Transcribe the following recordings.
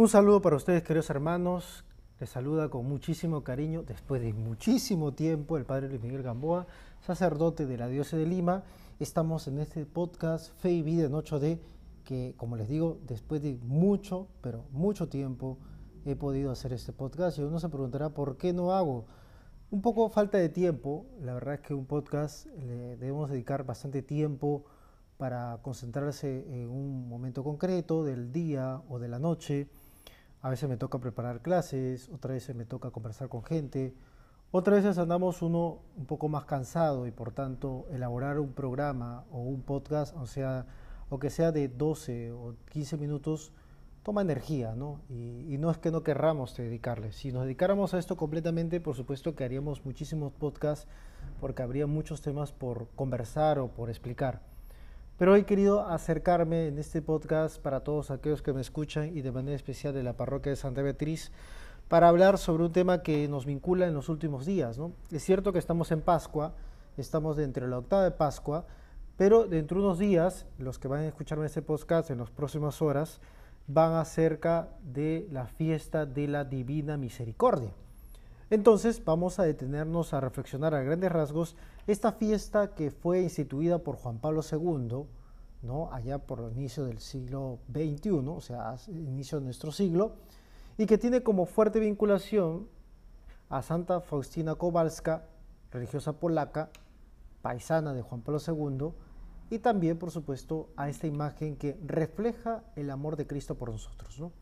Un saludo para ustedes, queridos hermanos. Les saluda con muchísimo cariño, después de muchísimo tiempo, el Padre Luis Miguel Gamboa, sacerdote de la Diócesis de Lima. Estamos en este podcast Fe y Vida en 8D, que, como les digo, después de mucho, pero mucho tiempo, he podido hacer este podcast. Y uno se preguntará por qué no hago. Un poco falta de tiempo. La verdad es que un podcast le debemos dedicar bastante tiempo para concentrarse en un momento concreto del día o de la noche. A veces me toca preparar clases, otras veces me toca conversar con gente, otras veces andamos uno un poco más cansado y por tanto elaborar un programa o un podcast, o sea, o que sea de 12 o 15 minutos, toma energía, ¿no? Y, y, no es que no querramos dedicarle. Si nos dedicáramos a esto completamente, por supuesto que haríamos muchísimos podcasts porque habría muchos temas por conversar o por explicar. Pero he querido acercarme en este podcast para todos aquellos que me escuchan y de manera especial de la parroquia de Santa Beatriz para hablar sobre un tema que nos vincula en los últimos días. Es cierto que estamos en Pascua, estamos dentro de la octava de Pascua, pero dentro de unos días, los que van a escucharme este podcast en las próximas horas, van acerca de la fiesta de la Divina Misericordia. Entonces vamos a detenernos a reflexionar a grandes rasgos esta fiesta que fue instituida por Juan Pablo II, ¿no? allá por el inicio del siglo XXI, o sea, inicio de nuestro siglo, y que tiene como fuerte vinculación a Santa Faustina Kowalska, religiosa polaca, paisana de Juan Pablo II, y también, por supuesto, a esta imagen que refleja el amor de Cristo por nosotros. ¿no?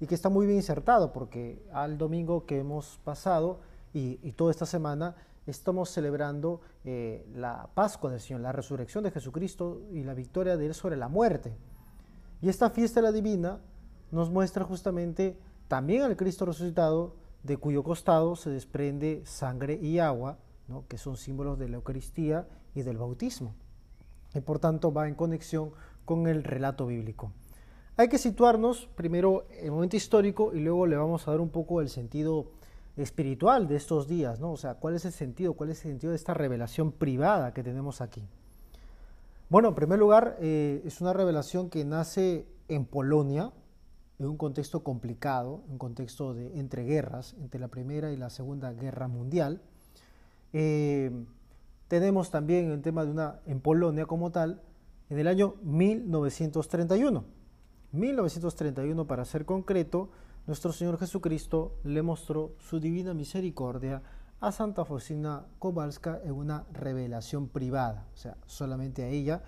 y que está muy bien insertado porque al domingo que hemos pasado y, toda esta semana estamos celebrando eh, la Pascua del Señor, la resurrección de Jesucristo y la victoria de Él sobre la muerte. Y esta fiesta de la divina nos muestra justamente también al Cristo resucitado, de cuyo costado se desprende sangre y agua, que son símbolos de la Eucaristía y del bautismo. Y por tanto va en conexión con el relato bíblico. Hay que situarnos primero en el momento histórico y luego le vamos a dar un poco el sentido espiritual de estos días, ¿no? O sea, ¿cuál es el sentido? ¿Cuál es el sentido de esta revelación privada que tenemos aquí? Bueno, en primer lugar, eh, es una revelación que nace en Polonia, en un contexto complicado, un contexto de entre guerras, entre la Primera y la Segunda Guerra Mundial. Eh, tenemos también el tema de una, en Polonia como tal, en el año 1931. 1931, para ser concreto, nuestro Señor Jesucristo le mostró su divina misericordia a Santa Faustina Kowalska en una revelación privada, o sea, solamente a ella,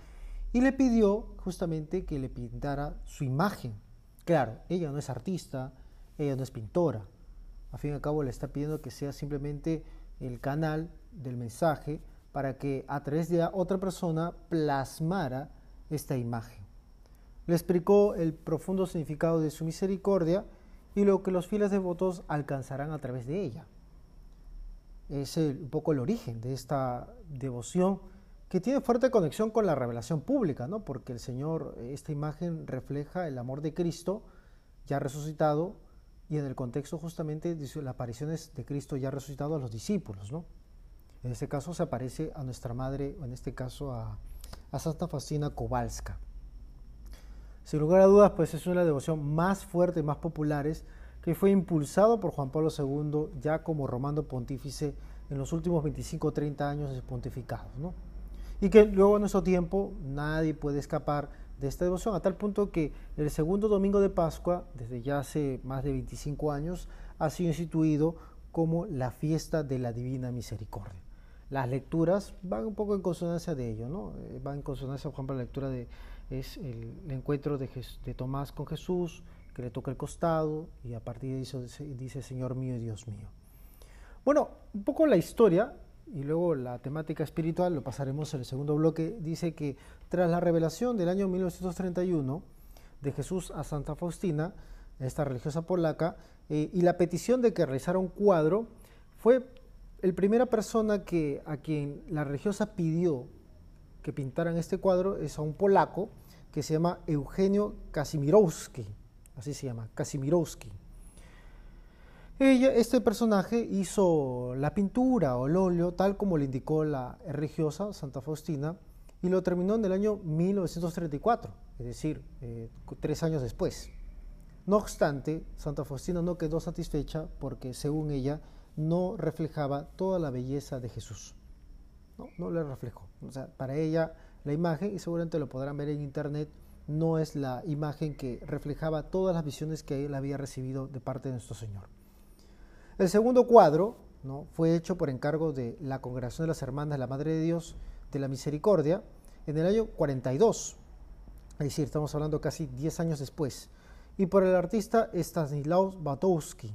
y le pidió justamente que le pintara su imagen. Claro, ella no es artista, ella no es pintora. A fin y al cabo le está pidiendo que sea simplemente el canal del mensaje para que a través de otra persona plasmara esta imagen le explicó el profundo significado de su misericordia y lo que los fieles devotos alcanzarán a través de ella. Es un poco el origen de esta devoción que tiene fuerte conexión con la revelación pública, ¿no? porque el Señor, esta imagen refleja el amor de Cristo ya resucitado y en el contexto justamente de las apariciones de Cristo ya resucitado a los discípulos. ¿no? En este caso se aparece a nuestra madre, o en este caso a, a Santa Faustina Kowalska. Sin lugar a dudas, pues es una de las devoción más fuertes, más populares, que fue impulsado por Juan Pablo II ya como romano pontífice en los últimos 25 o 30 años de pontificado. ¿no? Y que luego en nuestro tiempo nadie puede escapar de esta devoción, a tal punto que el segundo domingo de Pascua, desde ya hace más de 25 años, ha sido instituido como la fiesta de la Divina Misericordia. Las lecturas van un poco en consonancia de ello, ¿no? Eh, van en consonancia, por ejemplo, la lectura de es el, encuentro de, Tomás con Jesús, que le toca el costado y a partir de eso dice, Señor mío y Dios mío. Bueno, un poco la historia y luego la temática espiritual, lo pasaremos en el segundo bloque, dice que tras la revelación del año 1931 de Jesús a Santa Faustina, esta religiosa polaca, eh, y la petición de que realizara un cuadro, fue el primera persona que, a quien la religiosa pidió que pintaran este cuadro es a un polaco que se llama Eugenio Kasimirowski, así se llama, Kasimirowski. Ella, este personaje hizo la pintura o el óleo tal como le indicó la religiosa Santa Faustina y lo terminó en el año 1934, es decir, eh, tres años después. No obstante, Santa Faustina no quedó satisfecha porque, según ella, no reflejaba toda la belleza de Jesús. No, no le reflejó. O sea, para ella la imagen, y seguramente lo podrán ver en internet, no es la imagen que reflejaba todas las visiones que él había recibido de parte de nuestro Señor. El segundo cuadro ¿no? fue hecho por encargo de la Congregación de las Hermanas de la Madre de Dios de la Misericordia en el año 42, es decir, estamos hablando casi 10 años después, y por el artista Stanislaus Batowski.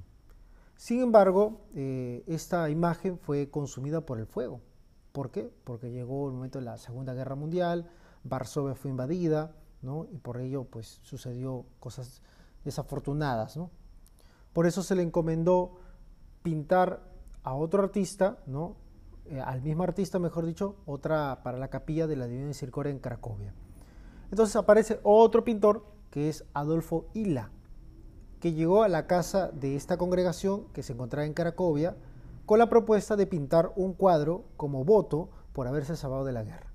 Sin embargo, eh, esta imagen fue consumida por el fuego. ¿Por qué? Porque llegó el momento de la Segunda Guerra Mundial, Varsovia fue invadida, ¿no? y por ello pues, sucedió cosas desafortunadas. ¿no? Por eso se le encomendó pintar a otro artista, ¿no? Eh, al mismo artista, mejor dicho, otra para la capilla de la Divina Misericordia en Cracovia. Entonces aparece otro pintor que es Adolfo Hila, que llegó a la casa de esta congregación que se encontraba en Cracovia con la propuesta de pintar un cuadro como voto por haberse salvado de la guerra.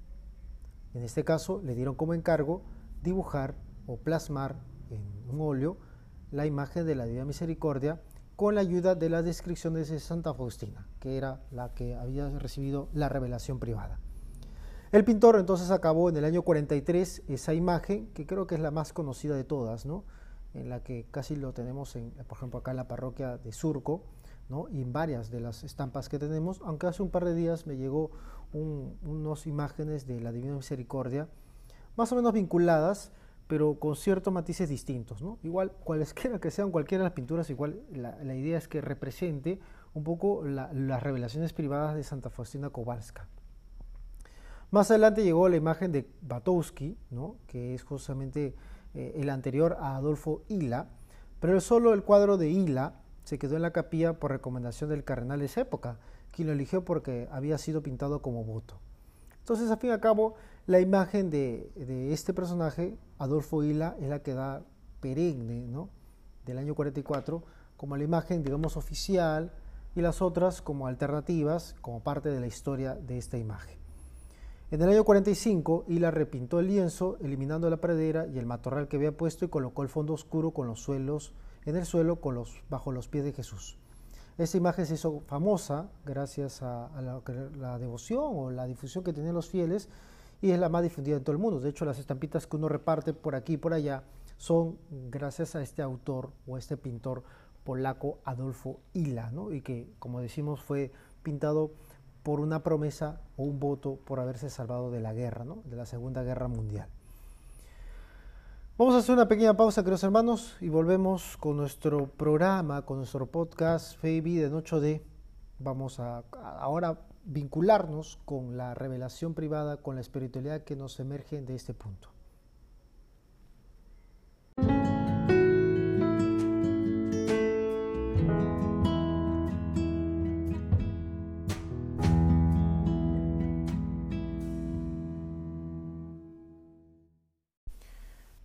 En este caso le dieron como encargo dibujar o plasmar en un óleo la imagen de la Divina Misericordia con la ayuda de las descripciones de Santa Faustina, que era la que había recibido la revelación privada. El pintor entonces acabó en el año 43 esa imagen, que creo que es la más conocida de todas, ¿no? en la que casi lo tenemos, en, por ejemplo, acá en la parroquia de Surco, y en varias de las estampas que tenemos, aunque hace un par de días me llegó unas imágenes de la Divina Misericordia, más o menos vinculadas, pero con ciertos matices distintos. ¿no? Igual, cualesquiera que sean cualquiera de las pinturas, igual la, idea es que represente un poco las revelaciones privadas de Santa Faustina Kowalska. Más adelante llegó la imagen de Batowski, que es justamente eh, el anterior a Adolfo Hila, pero solo el cuadro de Hila se quedó en la capilla por recomendación del cardenal de esa época, quien lo eligió porque había sido pintado como voto. Entonces, a fin y a cabo, la imagen de, este personaje, Adolfo Hila, es la que da perenne, ¿no? Del año 44, como la imagen, digamos, oficial, y las otras como alternativas, como parte de la historia de esta imagen. En el año 45, Hila repintó el lienzo, eliminando la pradera y el matorral que había puesto y colocó el fondo oscuro con los suelos, en el suelo bajo los pies de Jesús. Esta imagen se hizo famosa gracias a, la, devoción o la difusión que tenían los fieles y es la más difundida en todo el mundo. De hecho, las estampitas que uno reparte por aquí y por allá son gracias a este autor o este pintor polaco Adolfo Hila, ¿no? y que, como decimos, fue pintado por una promesa o un voto por haberse salvado de la guerra, ¿no? de la Segunda Guerra Mundial. Vamos a hacer una pequeña pausa, queridos hermanos, y volvemos con nuestro programa, con nuestro podcast Fe y Vida en 8D. Vamos a, ahora vincularnos con la revelación privada, con la espiritualidad que nos emerge de este punto.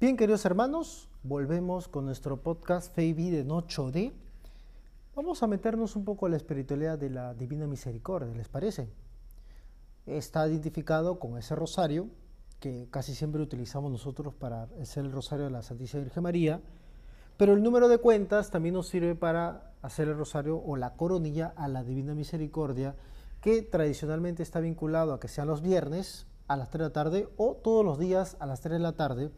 Bien, queridos hermanos, volvemos con nuestro podcast Fe y Vida en 8D. Vamos a meternos un poco en la espiritualidad de la Divina Misericordia, ¿les parece? Está identificado con ese rosario que casi siempre utilizamos nosotros para hacer el rosario de la Santísima Virgen María, pero el número de cuentas también nos sirve para hacer el rosario o la coronilla a la Divina Misericordia, que tradicionalmente está vinculado a que sean los viernes a las 3 de la tarde o todos los días a las 3 de la tarde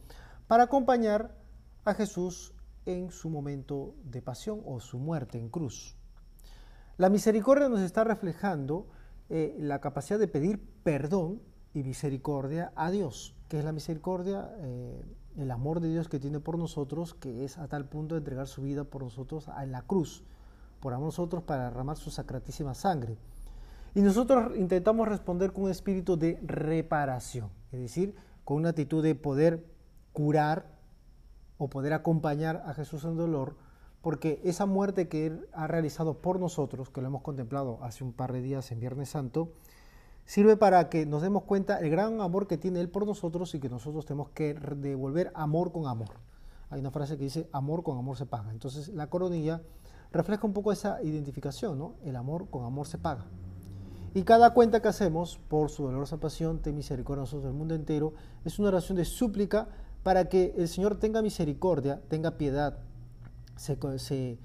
para acompañar a Jesús en su momento de pasión o su muerte en cruz. La misericordia nos está reflejando eh, la capacidad de pedir perdón y misericordia a Dios, que es la misericordia, eh, el amor de Dios que tiene por nosotros, que es a tal punto de entregar su vida por nosotros en la cruz, por amor nosotros para derramar su sacratísima sangre. Y nosotros intentamos responder con un espíritu de reparación, es decir, con una actitud de poder curar o poder acompañar a Jesús en dolor, porque esa muerte que Él ha realizado por nosotros, que lo hemos contemplado hace un par de días en Viernes Santo, sirve para que nos demos cuenta el gran amor que tiene Él por nosotros y que nosotros tenemos que devolver amor con amor. Hay una frase que dice, amor con amor se paga. Entonces la coronilla refleja un poco esa identificación, ¿no? El amor con amor se paga. Y cada cuenta que hacemos por su dolorosa pasión, ten misericordia a nosotros del mundo entero, es una oración de súplica para que el Señor tenga misericordia, tenga piedad se,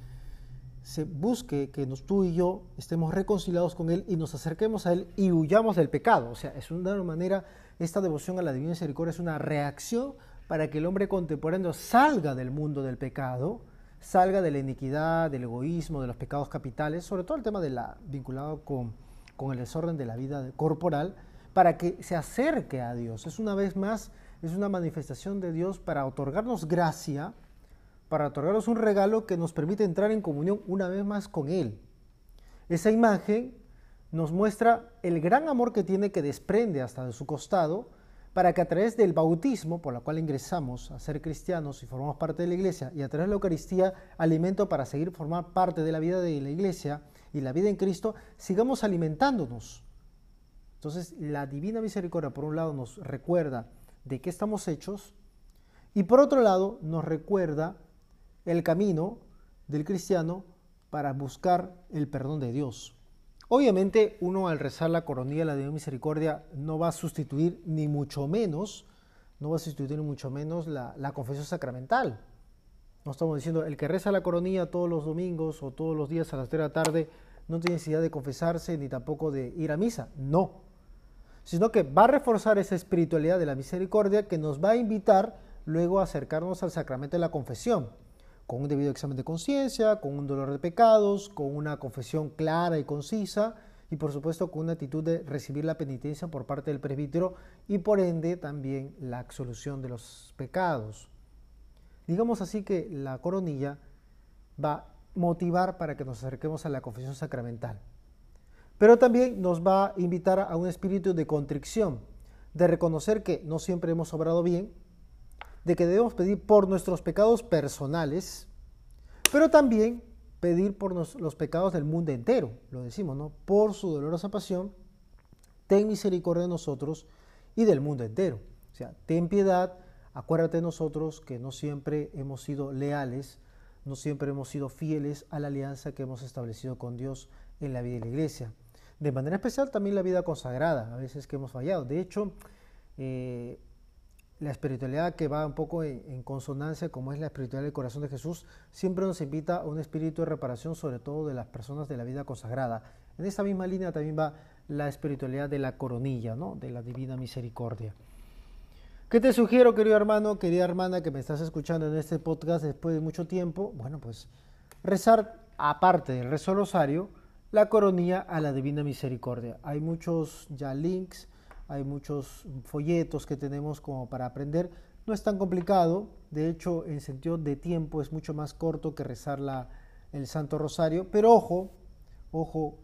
se, busque que nos, tú y yo estemos reconciliados con Él y nos acerquemos a Él y huyamos del pecado. O sea, es una manera, esta devoción a la divina misericordia es una reacción para que el hombre contemporáneo salga del mundo del pecado, salga de la iniquidad, del egoísmo, de los pecados capitales, sobre todo el tema de la, vinculado con, con el desorden de la vida corporal, para que se acerque a Dios. Es una vez más, es una manifestación de Dios para otorgarnos gracia, para otorgarnos un regalo que nos permite entrar en comunión una vez más con Él. Esa imagen nos muestra el gran amor que tiene que desprende hasta de su costado para que a través del bautismo, por la cual ingresamos a ser cristianos y formamos parte de la iglesia, y a través de la Eucaristía, alimento para seguir formar parte de la vida de la iglesia y la vida en Cristo, sigamos alimentándonos. Entonces, la divina misericordia, por un lado, nos recuerda de qué estamos hechos, y por otro lado, nos recuerda el camino del cristiano para buscar el perdón de Dios. Obviamente uno al rezar la coronilla de la Divina Misericordia no va a sustituir ni mucho menos, no va a sustituir ni mucho menos la, la confesión sacramental. No estamos diciendo el que reza la coronilla todos los domingos o todos los días a las 3 de la tarde no tiene necesidad de confesarse ni tampoco de ir a misa. No. Sino que va a reforzar esa espiritualidad de la misericordia que nos va a invitar luego a acercarnos al sacramento de la confesión con un debido examen de conciencia, con un dolor de pecados, con una confesión clara y concisa y por supuesto con una actitud de recibir la penitencia por parte del presbítero y por ende también la absolución de los pecados. Digamos así que la coronilla va a motivar para que nos acerquemos a la confesión sacramental. Pero también nos va a invitar a un espíritu de contrición, de reconocer que no siempre hemos obrado bien, de que debemos pedir por nuestros pecados personales, pero también pedir por los pecados del mundo entero, lo decimos, ¿no? Por su dolorosa pasión, ten misericordia de nosotros y del mundo entero. O sea, ten piedad, acuérdate de nosotros que no siempre hemos sido leales, no siempre hemos sido fieles a la alianza que hemos establecido con Dios en la vida de la iglesia. De manera especial también la vida consagrada, a veces que hemos fallado. De hecho, eh, la espiritualidad que va un poco en, consonancia, como es la espiritualidad del corazón de Jesús, siempre nos invita a un espíritu de reparación, sobre todo de las personas de la vida consagrada. En esta misma línea también va la espiritualidad de la coronilla, ¿no? de la divina misericordia. ¿Qué te sugiero, querido hermano, querida hermana, que me estás escuchando en este podcast después de mucho tiempo? Bueno, pues rezar, aparte del rezo rosario, la coronilla a la divina misericordia. Hay muchos ya links hay muchos folletos que tenemos como para aprender. No es tan complicado, de hecho en sentido de tiempo es mucho más corto que rezar la, el Santo Rosario, pero ojo, ojo,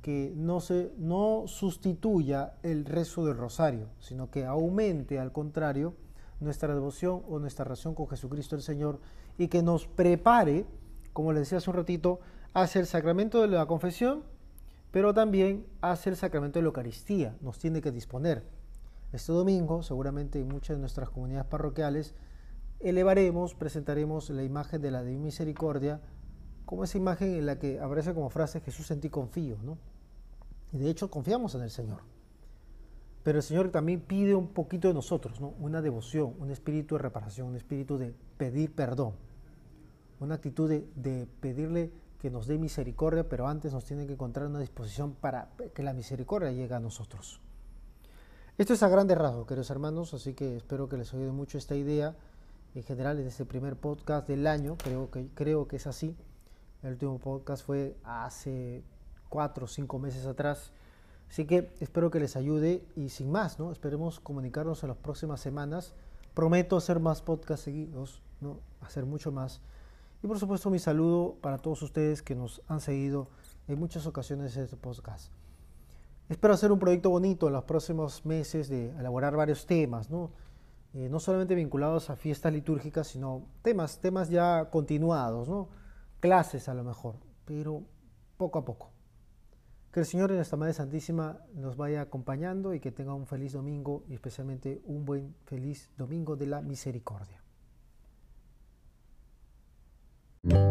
que no, se, no sustituya el rezo del rosario, sino que aumente al contrario nuestra devoción o nuestra relación con Jesucristo el Señor y que nos prepare, como les decía hace un ratito, hacia el sacramento de la confesión pero también hace el sacramento de la Eucaristía, nos tiene que disponer. Este domingo, seguramente en muchas de nuestras comunidades parroquiales, elevaremos, presentaremos la imagen de la Divina Misericordia, como esa imagen en la que aparece como frase Jesús en ti confío, ¿no? Y de hecho confiamos en el Señor. Pero el Señor también pide un poquito de nosotros, ¿no? Una devoción, un espíritu de reparación, un espíritu de pedir perdón, una actitud de, de pedirle que nos dé misericordia, pero antes nos tiene que encontrar una disposición para que la misericordia llegue a nosotros. Esto es a grandes rasgos, queridos hermanos, así que espero que les ayude mucho esta idea. En general, en este primer podcast del año, creo que, creo que es así. El último podcast fue hace cuatro o cinco meses atrás. Así que espero que les ayude y sin más, ¿no? Esperemos comunicarnos en las próximas semanas. Prometo hacer más podcasts seguidos, ¿no? Hacer mucho más. Y por supuesto mi saludo para todos ustedes que nos han seguido en muchas ocasiones en este podcast. Espero hacer un proyecto bonito en los próximos meses de elaborar varios temas, ¿no? Eh, no solamente vinculados a fiestas litúrgicas, sino temas, temas ya continuados, ¿no? clases a lo mejor, pero poco a poco. Que el Señor en esta Madre Santísima nos vaya acompañando y que tenga un feliz domingo y especialmente un buen feliz domingo de la misericordia. Thank you.